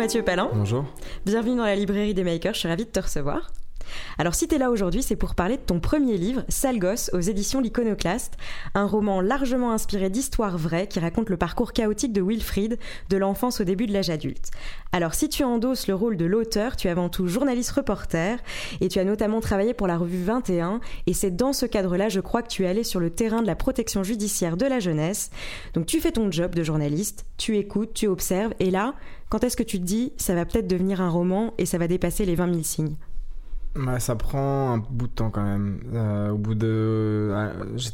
Mathieu Palin. Bonjour. Bienvenue dans la librairie des makers, je suis ravie de te recevoir. Alors si tu es là aujourd'hui, c'est pour parler de ton premier livre, Sale gosse, aux éditions L'Iconoclaste, un roman largement inspiré d'histoires vraies qui raconte le parcours chaotique de Wilfried, de l'enfance au début de l'âge adulte. Alors si tu endosses le rôle de l'auteur, tu es avant tout journaliste reporter, et tu as notamment travaillé pour la revue 21, et c'est dans ce cadre-là, je crois, que tu es allé sur le terrain de la protection judiciaire de la jeunesse. Donc tu fais ton job de journaliste, tu écoutes, tu observes, et là, quand est-ce que tu te dis, ça va peut-être devenir un roman et ça va dépasser les 20 000 signes? Bah, ça prend un bout de temps quand même. Euh, au bout de, ah,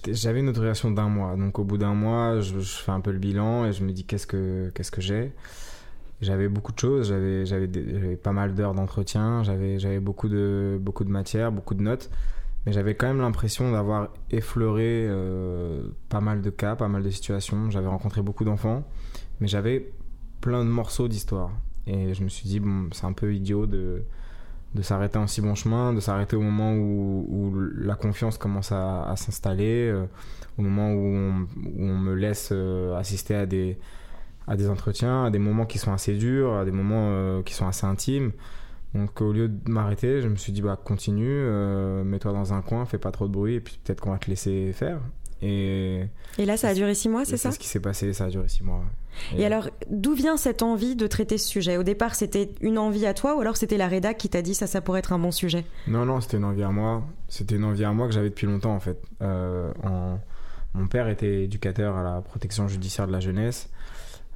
j'avais une autorisation d'un mois, donc au bout d'un mois, je, fais un peu le bilan et je me dis qu'est-ce que qu'est-ce que j'ai? J'avais beaucoup de choses, j'avais j'avais pas mal d'heures d'entretien, j'avais j'avais beaucoup de beaucoup de matière, beaucoup de notes, mais j'avais quand même l'impression d'avoir effleuré euh, pas mal de cas, pas mal de situations. J'avais rencontré beaucoup d'enfants, mais j'avais plein de morceaux d'histoire et je me suis dit bon, c'est un peu idiot de de s'arrêter en si bon chemin, de s'arrêter au moment où, la confiance commence à, s'installer, euh, au moment où on, me laisse euh, assister à des, à des entretiens, à des moments qui sont assez durs, à des moments euh, qui sont assez intimes. Donc au lieu de m'arrêter, je me suis dit bah continue, mets-toi dans un coin, fais pas trop de bruit et puis peut-être qu'on va te laisser faire. Et, et là ça a duré six mois, c'est ça C'est ce qui s'est passé, ça a duré six mois. Et, alors, d'où vient cette envie de traiter ce sujet? Au départ, c'était une envie à toi ou alors c'était la rédac qui t'a dit ça, ça pourrait être un bon sujet? Non, non, c'était une envie à moi. C'était une envie à moi que j'avais depuis longtemps en fait. Euh, mon père était éducateur à la protection judiciaire de la jeunesse,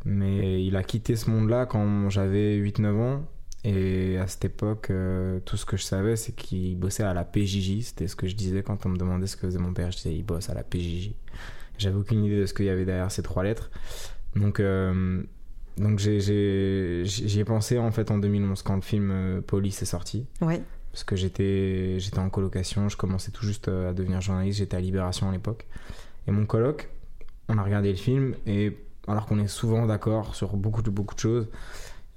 mais il a quitté ce monde-là quand j'avais 8-9 ans. Et à cette époque, euh, tout ce que je savais, c'est qu'il bossait à la PJJ. C'était ce que je disais quand on me demandait ce que faisait mon père. Je disais, il bosse à la PJJ. J'avais aucune idée de ce qu'il y avait derrière ces trois lettres. Donc, euh, donc j'y ai, pensé en fait en 2011 quand le film euh, Police est sorti. Ouais. Parce que j'étais en colocation, je commençais tout juste euh, à devenir journaliste, j'étais à Libération à l'époque. Et mon coloc, on a regardé le film et alors qu'on est souvent d'accord sur beaucoup de, beaucoup de choses,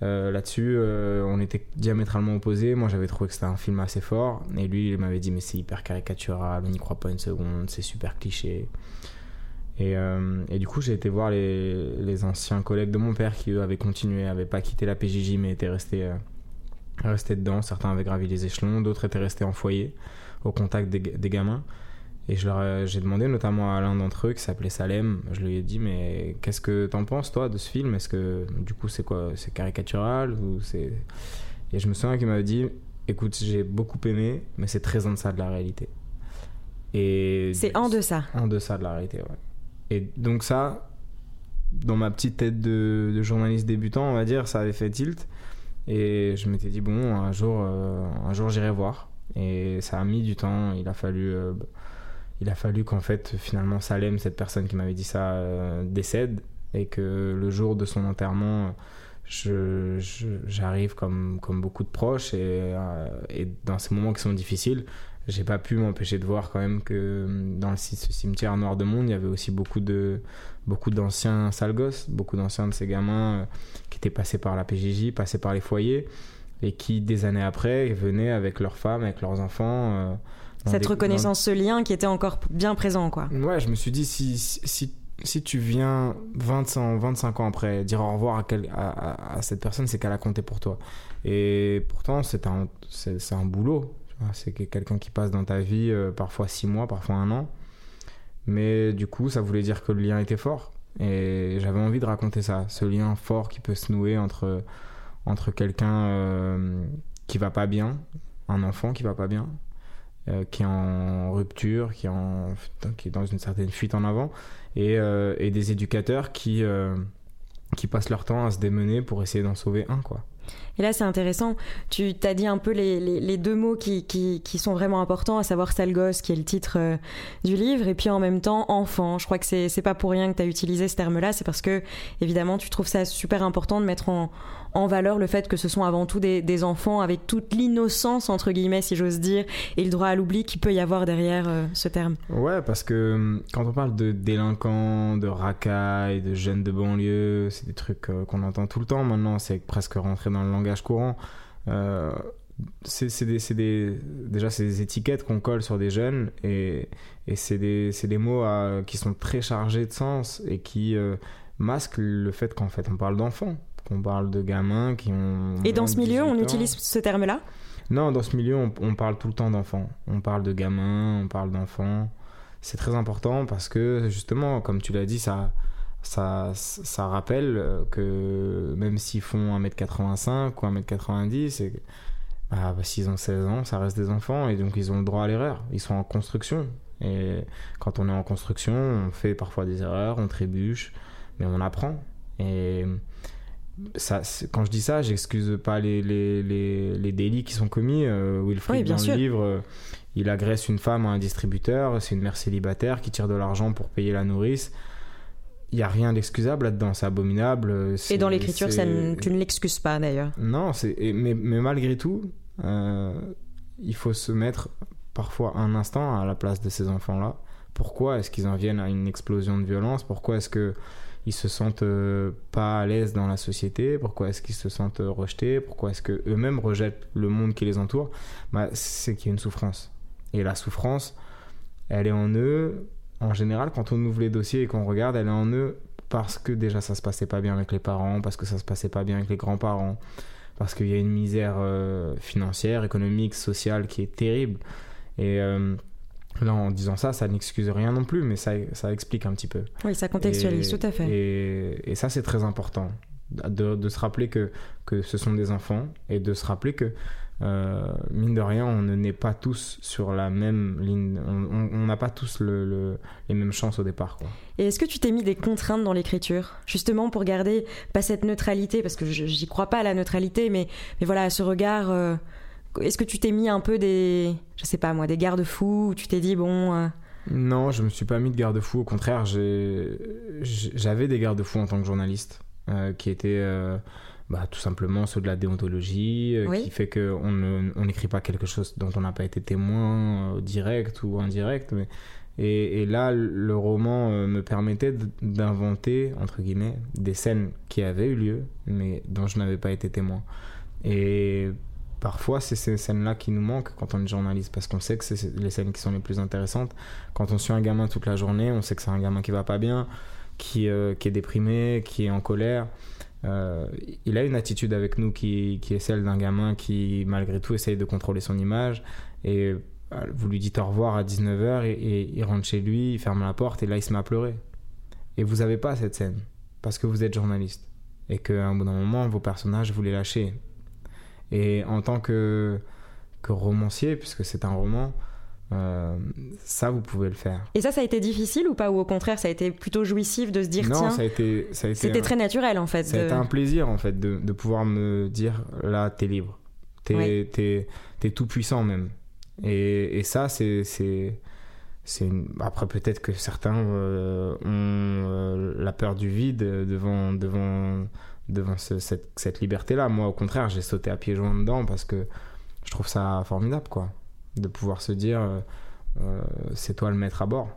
là-dessus, on était diamétralement opposés. Moi, j'avais trouvé que c'était un film assez fort. Et lui, il m'avait dit, mais c'est hyper caricatural, on n'y croit pas une seconde, c'est super cliché. Et, euh, et, du coup, j'ai été voir les, les, anciens collègues de mon père qui, eux, avaient continué, n'avaient pas quitté la PJJ, mais étaient restés, euh, restés dedans. Certains avaient gravi les échelons, d'autres étaient restés en foyer, au contact des gamins. Et leur j'ai demandé notamment à l'un d'entre eux qui s'appelait Salem, je lui ai dit mais qu'est-ce que t'en penses toi de ce film? Est-ce que du coup c'est quoi? C'est caricatural ou c'est? Et je me souviens qu'il m'avait dit écoute j'ai beaucoup aimé mais c'est très en deçà de la réalité. Et c'est en deçà. En deçà de la réalité ouais. Et donc ça, dans ma petite tête de, journaliste débutant, on va dire, ça avait fait tilt. Et je m'étais dit, bon, un jour, euh, un jour j'irai voir. Et ça a mis du temps. Il a fallu, euh, il a fallu qu'en fait, finalement, Salem, cette personne qui m'avait dit ça, euh, décède. Et que le jour de son enterrement, j'arrive comme, comme beaucoup de proches. Et, et dans ces moments qui sont difficiles, j'ai pas pu m'empêcher de voir quand même que hum, dans ce cimetière noir de monde, il y avait aussi beaucoup de beaucoup d'anciens sales gosses, beaucoup d'anciens de ces gamins euh, qui étaient passés par la PJJ, passés par les foyers et qui des années après venaient avec leurs femmes, avec leurs enfants. Cette reconnaissance, ce lien qui était encore bien présent, quoi. Ouais, je me suis dit si, si, si tu viens 25, 25 ans après dire au revoir à, à, cette personne, c'est qu'elle a compté pour toi. Et pourtant, c'est un, c'est un boulot c'est quelqu'un qui passe dans ta vie euh, parfois six mois, parfois un an. Mais du coup, ça voulait dire que le lien était fort. Et j'avais envie de raconter ça, ce lien fort qui peut se nouer entre, entre quelqu'un euh, qui va pas bien, un enfant qui va pas bien, euh, qui est en rupture, qui est, en, qui dans une certaine fuite en avant, et, et des éducateurs qui, qui passent leur temps à se démener pour essayer d'en sauver un. quoi. Et là, c'est intéressant. Tu t'as dit un peu les, les, deux mots qui, qui, sont vraiment importants, à savoir sale gosse, qui est le titre euh, du livre, et puis en même temps enfant. Je crois que c'est pas pour rien que tu as utilisé ce terme-là, c'est parce que, évidemment, tu trouves ça super important de mettre en, en valeur le fait que ce sont avant tout des, des enfants avec toute l'innocence, entre guillemets, si j'ose dire, et le droit à l'oubli qu'il peut y avoir derrière euh, ce terme. Ouais, parce que hum, quand on parle de délinquants, de racailles, de jeunes de banlieue, c'est des trucs euh, qu'on entend tout le temps maintenant, c'est presque rentré dans le langage courant. Euh, c'est des, des, déjà c'est des étiquettes qu'on colle sur des jeunes et, et c'est des, des, mots qui sont très chargés de sens et qui euh, masquent le fait qu'en fait on parle d'enfants, qu'on parle de gamins qui ont... Et dans ce milieu on utilise ce terme-là? Non, dans ce milieu on, on parle tout le temps d'enfants. On parle de gamins, on parle d'enfants. C'est très important parce que justement, comme tu l'as dit, ça, ça, ça rappelle euh, que même s'ils font 1m85 ou 1m90, bah, bah, s'ils ont 16 ans, ça reste des enfants et donc ils ont le droit à l'erreur. Ils sont en construction. Et quand on est en construction, on fait parfois des erreurs, on trébuche, mais on apprend. Et ça, quand je dis ça, j'excuse pas les, les, les, les, délits qui sont commis. Euh, Wilfried, dans le livre, euh, il agresse une femme à un distributeur, c'est une mère célibataire qui tire de l'argent pour payer la nourrice il n'y a rien d'excusable là-dedans, c'est abominable. Et dans l'écriture, tu ne l'excuses pas d'ailleurs. Non, mais, mais malgré tout, euh, il faut se mettre parfois un instant à la place de ces enfants-là. Pourquoi est-ce qu'ils en viennent à une explosion de violence? Pourquoi est-ce que ils se sentent euh, pas à l'aise dans la société? Pourquoi est-ce qu'ils se sentent euh, rejetés? Pourquoi est-ce que eux-mêmes rejettent le monde qui les entoure? Bah, C'est qu'il y a une souffrance. Et la souffrance, elle est en eux en général, quand on ouvre les dossiers et qu'on regarde, elle est en eux parce que déjà ça se passait pas bien avec les parents, parce que ça se passait pas bien avec les grands-parents, parce qu'il y a une misère euh, financière, économique, sociale qui est terrible. Et euh, là, en disant ça, ça n'excuse rien non plus, mais ça, ça explique un petit peu. Oui, ça contextualise, tout à fait. Et, et ça, c'est très important. De, de, se rappeler que, que ce sont des enfants et de se rappeler que euh, mine de rien, on ne naît pas tous sur la même ligne. On n'a pas tous le, les mêmes chances au départ. Quoi. Et est-ce que tu t'es mis des contraintes dans l'écriture, justement pour garder pas cette neutralité, parce que j'y crois pas à la neutralité, mais, mais voilà, ce regard. Euh, est-ce que tu t'es mis un peu des, je sais pas moi, des garde-fous où tu t'es dit bon. Euh, non, je me suis pas mis de garde-fous. Au contraire, j'avais des garde-fous en tant que journaliste qui étaient bah, tout simplement ceux de la déontologie, euh, qui fait qu'on n'écrit pas quelque chose dont on n'a pas été témoin euh, direct ou indirect. Mais... Et, et, là, le roman euh, me permettait d'inventer, entre guillemets, des scènes qui avaient eu lieu, mais dont je n'avais pas été témoin. Et parfois, c'est ces scènes-là qui nous manquent quand on est journaliste, parce qu'on sait que c'est les scènes qui sont les plus intéressantes. Quand on suit un gamin toute la journée, on sait que c'est un gamin qui va pas bien, qui, qui est déprimé, qui est en colère. Euh, il a une attitude avec nous qui, est celle d'un gamin qui, malgré tout, essaye de contrôler son image. Et euh, vous lui dites au revoir à 19h et, il rentre chez lui, il ferme la porte et là, il se met à pleurer. Et vous n'avez pas cette scène parce que vous êtes journaliste et qu'à un bout d'un moment, vos personnages, vous les lâchez. Et en tant que romancier, puisque c'est un roman, euh, ça, vous pouvez le faire. Et ça, ça a été difficile ou pas? Ou au contraire, ça a été plutôt jouissif de se dire non, tiens. ça a été. Ça a été C'était très naturel en fait. Ça a été un plaisir en fait de, de pouvoir me dire là, t'es libre. T'es es, tout puissant même. Et, et ça, c'est. c'est une... Après, peut-être que certains euh, ont euh, la peur du vide devant, devant, devant cette, cette liberté-là. Moi, au contraire, j'ai sauté à pieds joints dedans parce que je trouve ça formidable, quoi de pouvoir se dire euh, euh, c'est toi le maître à bord.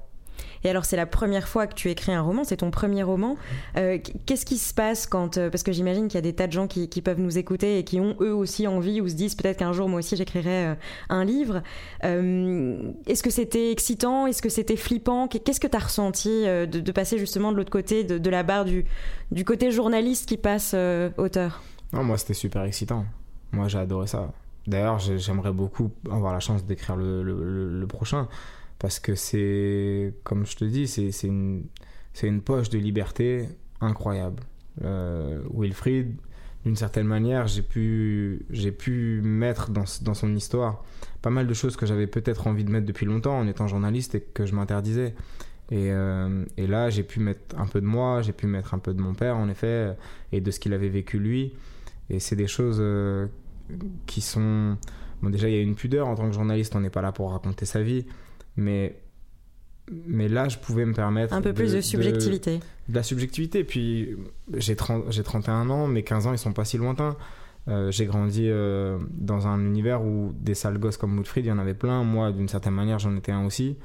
Et alors, c'est la première fois que tu écris un roman, c'est ton premier roman. Euh, qu'est-ce qui se passe quand. parce que j'imagine qu'il y a des tas de gens qui, qui, peuvent nous écouter et qui ont eux aussi envie ou se disent peut-être qu'un jour moi aussi j'écrirai un livre. Est-ce que c'était excitant? Est-ce que c'était flippant? Qu'est-ce que tu as ressenti de, passer justement de l'autre côté, de, de, la barre du, du côté journaliste qui passe auteur? Non, moi c'était super excitant. Moi j'ai adoré ça. D'ailleurs, j'aimerais beaucoup avoir la chance d'écrire le, prochain parce que c'est, comme je te dis, c'est une, poche de liberté incroyable. Euh, Wilfried, d'une certaine manière, j'ai pu, mettre dans, son histoire pas mal de choses que j'avais peut-être envie de mettre depuis longtemps en étant journaliste et que je m'interdisais. Et, euh, et, là, j'ai pu mettre un peu de moi, j'ai pu mettre un peu de mon père, en effet, et de ce qu'il avait vécu lui. et c'est des choses euh, qui sont. Bon, déjà, il y a une pudeur en tant que journaliste, on n'est pas là pour raconter sa vie, mais. Mais là, je pouvais me permettre. Un peu plus de subjectivité. De, la subjectivité. Puis, j'ai 31 ans, mais 15 ans, ils sont pas si lointains. Euh, j'ai grandi euh, dans un univers où des sales gosses comme Woodfried, il y en avait plein. Moi, d'une certaine manière, j'en étais un aussi.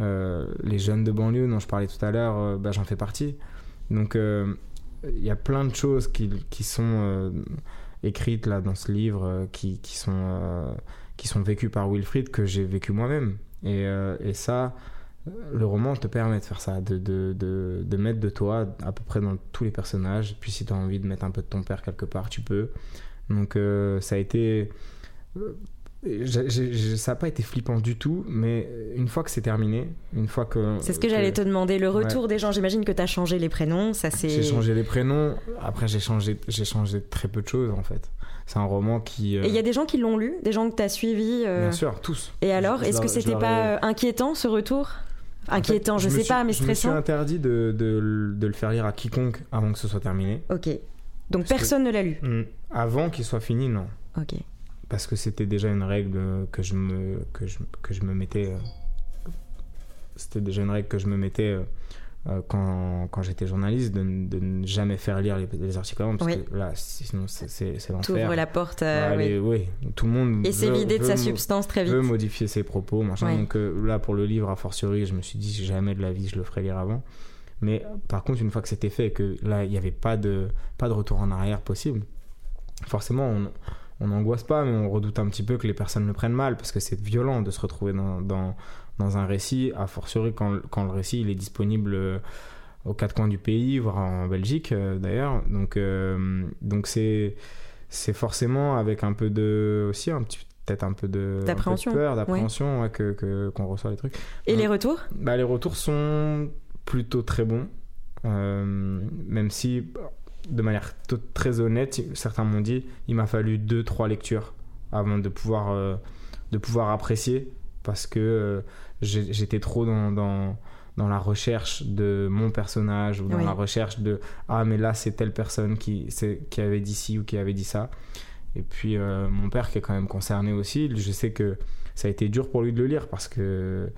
Euh, les jeunes de banlieue dont je parlais tout à l'heure, bah, j'en fais partie. Donc, il y a plein de choses qui, qui sont écrites là dans ce livre, qui, qui, sont, qui sont vécues par Wilfried, que j'ai vécu moi-même. Et, et, ça, le roman te permet de faire ça, de, de, de, de, mettre de toi à peu près dans tous les personnages. Puis si tu as envie de mettre un peu de ton père quelque part, tu peux. Donc euh, ça a été... Euh, ça n'a pas été flippant du tout, mais une fois que c'est terminé, une fois que... C'est ce que, j'allais te demander, le retour des gens, j'imagine que tu as changé les prénoms, ça c'est... J'ai changé les prénoms, après j'ai changé, j'ai changé très peu de choses en fait. C'est un roman qui... Euh, Et il y a des gens qui l'ont lu, des gens que tu as suivis Bien sûr, tous. Et alors, est-ce que c'était pas inquiétant ce retour? Inquiétant, je, sais pas, mais stressant. Je me suis interdit de, de, de, le faire lire à quiconque avant que ce soit terminé. Ok. Donc personne ne l'a lu? Hmm. Avant qu'il soit fini, non. Ok. Parce que c'était déjà une règle que je me, que je, que je me mettais. Euh, c'était déjà une règle que je me mettais euh, euh, quand, quand j'étais journaliste, de, de, ne jamais faire lire les, articles avant, parce que là, sinon c'est l'enfer. Ouvre la porte. oui. oui. tout le monde. Et c'est vidé de sa substance très vite. veut modifier ses propos, machin. Donc là, pour le livre, a fortiori, je me suis dit, jamais de la vie je le ferai lire avant. Mais par contre, une fois que c'était fait, que là, il n'y avait pas de, pas de retour en arrière possible, forcément, on n'angoisse pas, mais on redoute un petit peu que les personnes le prennent mal, parce que c'est violent de se retrouver dans, dans, dans, un récit, a fortiori quand, quand le récit il est disponible euh, aux quatre coins du pays, voire en Belgique euh, d'ailleurs. Donc euh, donc c'est c'est forcément avec un peu de aussi un petit peut-être un peu de d'appréhension peur d'appréhension que qu'on reçoit les trucs et les retours? Bah les retours sont plutôt très bon. Euh, même si, de manière très honnête, certains m'ont dit il m'a fallu deux, trois lectures avant de pouvoir, euh, de pouvoir apprécier parce que euh, j'étais trop dans, dans, dans, la recherche de mon personnage ou dans la recherche de ah, mais là, c'est telle personne qui, qui avait dit ci ou qui avait dit ça. Et puis, mon père, qui est quand même concerné aussi, je sais que ça a été dur pour lui de le lire parce que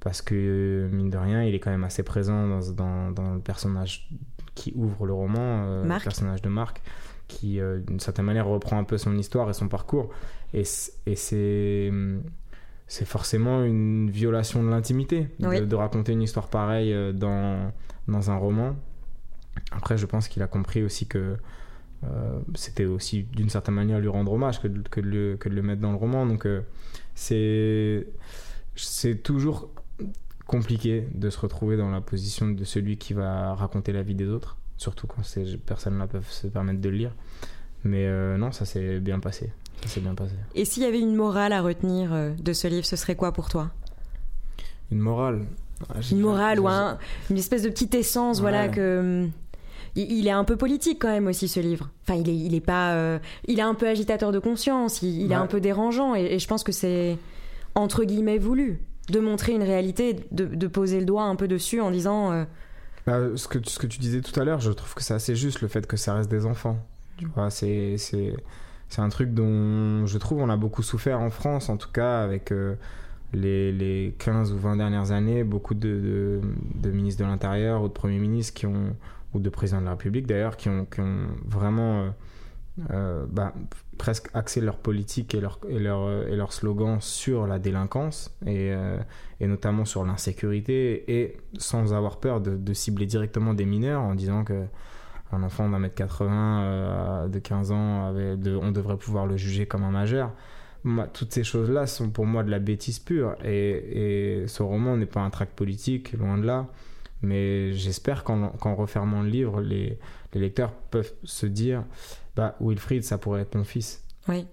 parce que mine de rien, il est quand même assez présent dans, dans, le personnage qui ouvre le roman, euh, le personnage de Marc, qui euh, d'une certaine manière reprend un peu son histoire et son parcours. Et, et c'est c'est forcément une violation de l'intimité de, raconter une histoire pareille euh, dans, dans un roman. Après, je pense qu'il a compris aussi que c'était aussi d'une certaine manière lui rendre hommage que de, que, le, que de le mettre dans le roman. Donc, c'est c'est toujours compliqué de se retrouver dans la position de celui qui va raconter la vie des autres, surtout quand ces personnes-là peuvent se permettre de le lire. Mais euh, non, ça s'est bien passé. Ça s'est bien passé. Et s'il y avait une morale à retenir euh, de ce livre, ce serait quoi pour toi? Une morale? Ah, Une morale ou une espèce de petite essence, voilà, que hum, il est un peu politique quand même aussi ce livre. Enfin, il est, il est pas, euh, il est un peu agitateur de conscience, il, est un peu dérangeant et je pense que c'est entre guillemets voulu de montrer une réalité, de, poser le doigt un peu dessus en disant. Euh, bah, ce, que, ce que tu disais tout à l'heure, je trouve que c'est assez juste le fait que ça reste des enfants. Tu vois, c'est un truc dont je trouve on a beaucoup souffert en France, en tout cas avec euh, les, les 15 ou 20 dernières années, beaucoup de, de, ministres de l'Intérieur ou de premiers ministres qui ont, ou de présidents de la République d'ailleurs, qui ont, qui ont vraiment. Euh, euh, bah, presque axer leur politique et leur, slogan sur la délinquance et, euh, et notamment sur l'insécurité et sans avoir peur de, cibler directement des mineurs en disant que un enfant d'un mètre 80 euh, de 15 ans on devrait pouvoir le juger comme un majeur. Toutes ces choses-là sont pour moi de la bêtise pure et, ce roman n'est pas un tract politique loin de là. Mais j'espère qu'en refermant le livre les lecteurs peuvent se dire bah, Wilfried, ça pourrait être mon fils. Oui.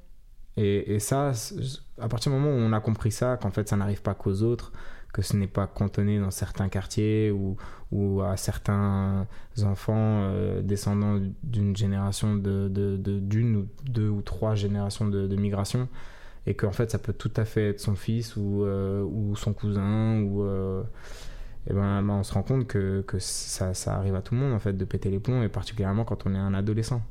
Et, et, ça, à partir du moment où on a compris ça, qu'en fait ça n'arrive pas qu'aux autres, que ce n'est pas cantonné dans certains quartiers ou, ou à certains enfants euh, descendant d'une génération de, de, d'une ou deux ou trois générations de, de migration, et qu'en fait ça peut tout à fait être son fils ou, euh, ou son cousin ou euh, et ben, ben, on se rend compte que, que ça, ça, arrive à tout le monde en fait de péter les plombs et particulièrement quand on est un adolescent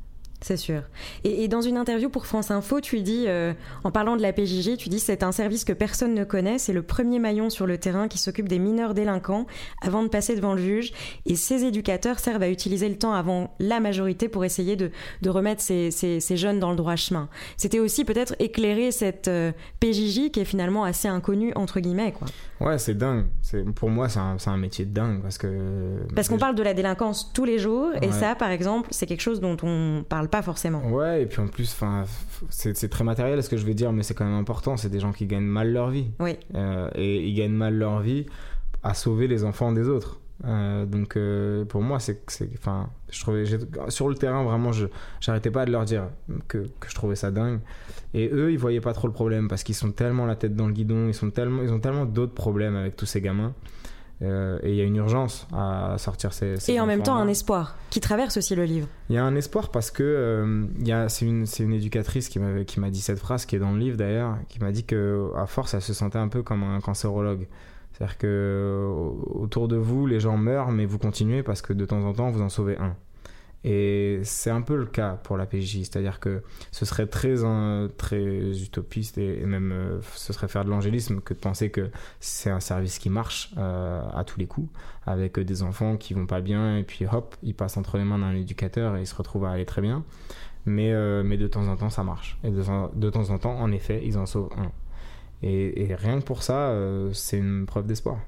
C'est sûr. Et, dans une interview pour France Info, tu dis, euh, en parlant de la PJJ, tu dis c'est un service que personne ne connaît, c'est le premier maillon sur le terrain qui s'occupe des mineurs délinquants avant de passer devant le juge. Et ces éducateurs servent à utiliser le temps avant la majorité pour essayer de, remettre ces, jeunes dans le droit chemin. C'était aussi peut-être éclairer cette euh, PJJ qui est finalement assez inconnue, entre guillemets. Quoi. Ouais, c'est dingue. Pour moi, c'est un, métier de dingue parce que... Parce qu'on parle de la délinquance tous les jours et ça, par exemple, c'est quelque chose dont on parle pas forcément. Ouais, et puis en plus, c'est très matériel ce que je vais dire, mais c'est quand même important. C'est des gens qui gagnent mal leur vie. Oui. Euh, et ils gagnent mal leur vie à sauver les enfants des autres. Euh, donc euh, pour moi, c'est, enfin, je trouvais, sur le terrain vraiment, je j'arrêtais pas de leur dire que, que, je trouvais ça dingue. Et eux, ils voyaient pas trop le problème parce qu'ils sont tellement la tête dans le guidon, ils sont tellement, ils ont tellement d'autres problèmes avec tous ces gamins euh, et il y a une urgence à sortir ces. et en même temps, un espoir qui traverse aussi le livre. Il y a un espoir parce que euh, c'est une, une, éducatrice qui m'a dit cette phrase, qui est dans le livre d'ailleurs, qui m'a dit que à force, elle se sentait un peu comme un cancérologue. C'est-à-dire que autour de vous, les gens meurent, mais vous continuez parce que de temps en temps, vous en sauvez un. Et c'est un peu le cas pour la PJ, c'est-à-dire que ce serait très, très utopiste et, même euh, ce serait faire de l'angélisme que de penser que c'est un service qui marche euh, à tous les coups, avec des enfants qui vont pas bien et puis hop, ils passent entre les mains d'un éducateur et ils se retrouvent à aller très bien. Mais, euh, de temps en temps, ça marche. Et de, de, temps en temps, en effet, ils en sauvent un. Et, et rien que pour ça, c'est une preuve d'espoir.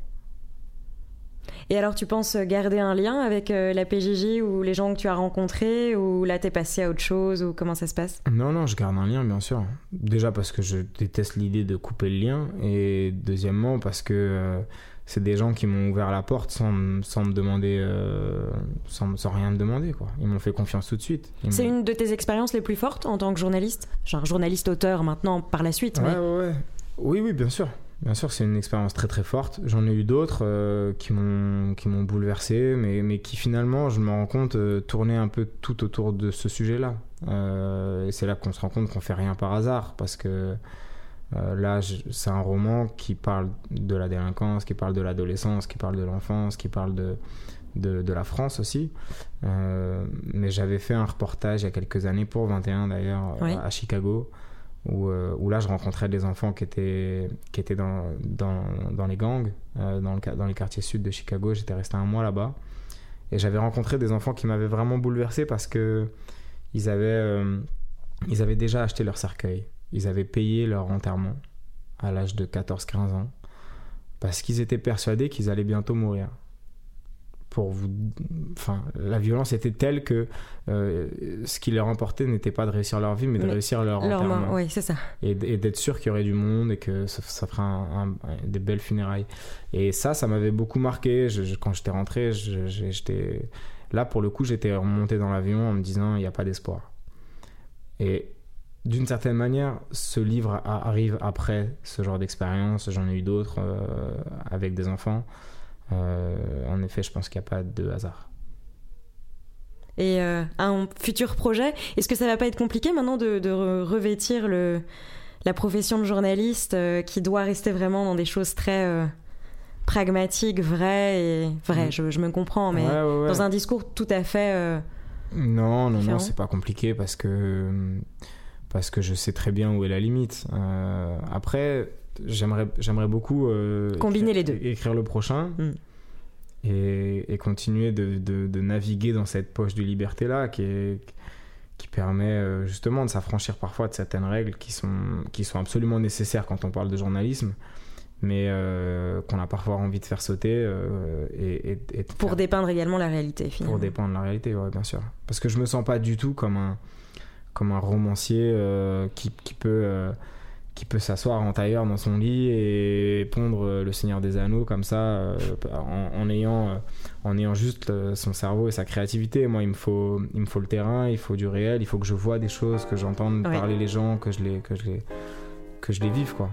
Et alors, tu penses garder un lien avec euh, la PJJ ou les gens que tu as rencontrés ou là, t'es passé à autre chose ou comment ça se passe? Non, non, je garde un lien, bien sûr. Déjà parce que je déteste l'idée de couper le lien et deuxièmement parce que euh, c'est des gens qui m'ont ouvert la porte sans, sans me demander, euh, sans, sans, rien me demander, quoi. Ils m'ont fait confiance tout de suite. C'est une de tes expériences les plus fortes en tant que journaliste? Genre journaliste-auteur maintenant par la suite ouais, ouais, ouais. Oui, oui, bien sûr. Bien sûr, c'est une expérience très très forte. J'en ai eu d'autres euh, qui m'ont qui m'ont bouleversé, mais, mais qui finalement, je me rends compte, euh, tournaient un peu tout autour de ce sujet-là. Euh, et c'est là qu'on se rend compte qu'on fait rien par hasard, parce que là, c'est un roman qui parle de la délinquance, qui parle de l'adolescence, qui parle de l'enfance, qui parle de, de, de, la France aussi. mais j'avais fait un reportage il y a quelques années pour 21 d'ailleurs à Chicago euh, où, là je rencontrais des enfants qui étaient, qui étaient dans, dans, dans les gangs, euh, dans, le, dans les quartiers sud de Chicago. J'étais resté un mois là-bas. Et j'avais rencontré des enfants qui m'avaient vraiment bouleversé parce que ils avaient, euh, ils avaient déjà acheté leur cercueil. Ils avaient payé leur enterrement à l'âge de 14-15 ans parce qu'ils étaient persuadés qu'ils allaient bientôt mourir pour vous. Enfin, la violence était telle que euh, ce qui leur importait n'était pas de réussir leur vie, mais de réussir leur, leur enterrement. Oui, c'est ça. Et, d'être sûr qu'il y aurait du monde et que ça, ça ferait des belles funérailles. Et ça, ça m'avait beaucoup marqué. quand j'étais rentré, j'étais là pour le coup, j'étais remonté dans l'avion en me disant il n'y a pas d'espoir. Et d'une certaine manière, ce livre arrive après ce genre d'expérience. J'en ai eu d'autres euh, avec des enfants. Euh, en effet, je pense qu'il n'y a pas de hasard. Et euh, un futur projet, est-ce que ça va pas être compliqué maintenant de, revêtir le, la profession de journaliste euh, qui doit rester vraiment dans des choses très pragmatiques, vraies et vraies, mm. je, me comprends, mais dans un discours tout à fait. non, non, non, c'est pas compliqué parce que parce que je sais très bien où est la limite. après, j'aimerais, j'aimerais beaucoup euh, combiner les deux, écrire le prochain mm. et, et, continuer de, de, naviguer dans cette poche de liberté là qui est, qui permet euh, justement de s'affranchir parfois de certaines règles qui sont qui sont absolument nécessaires quand on parle de journalisme mais euh, qu'on a parfois envie de faire sauter et, et, pour dépeindre également la réalité finalement. pour dépeindre la réalité ouais bien sûr parce que je me sens pas du tout comme un comme un romancier qui, qui peut qui peut s'asseoir en tailleur dans son lit et pondre euh, le Seigneur des Anneaux comme ça euh, en, ayant euh, en ayant juste son cerveau et sa créativité. Moi il me faut il me faut le terrain il faut du réel il faut que je vois des choses que j'entende parler les gens que je les que je les que je les vive quoi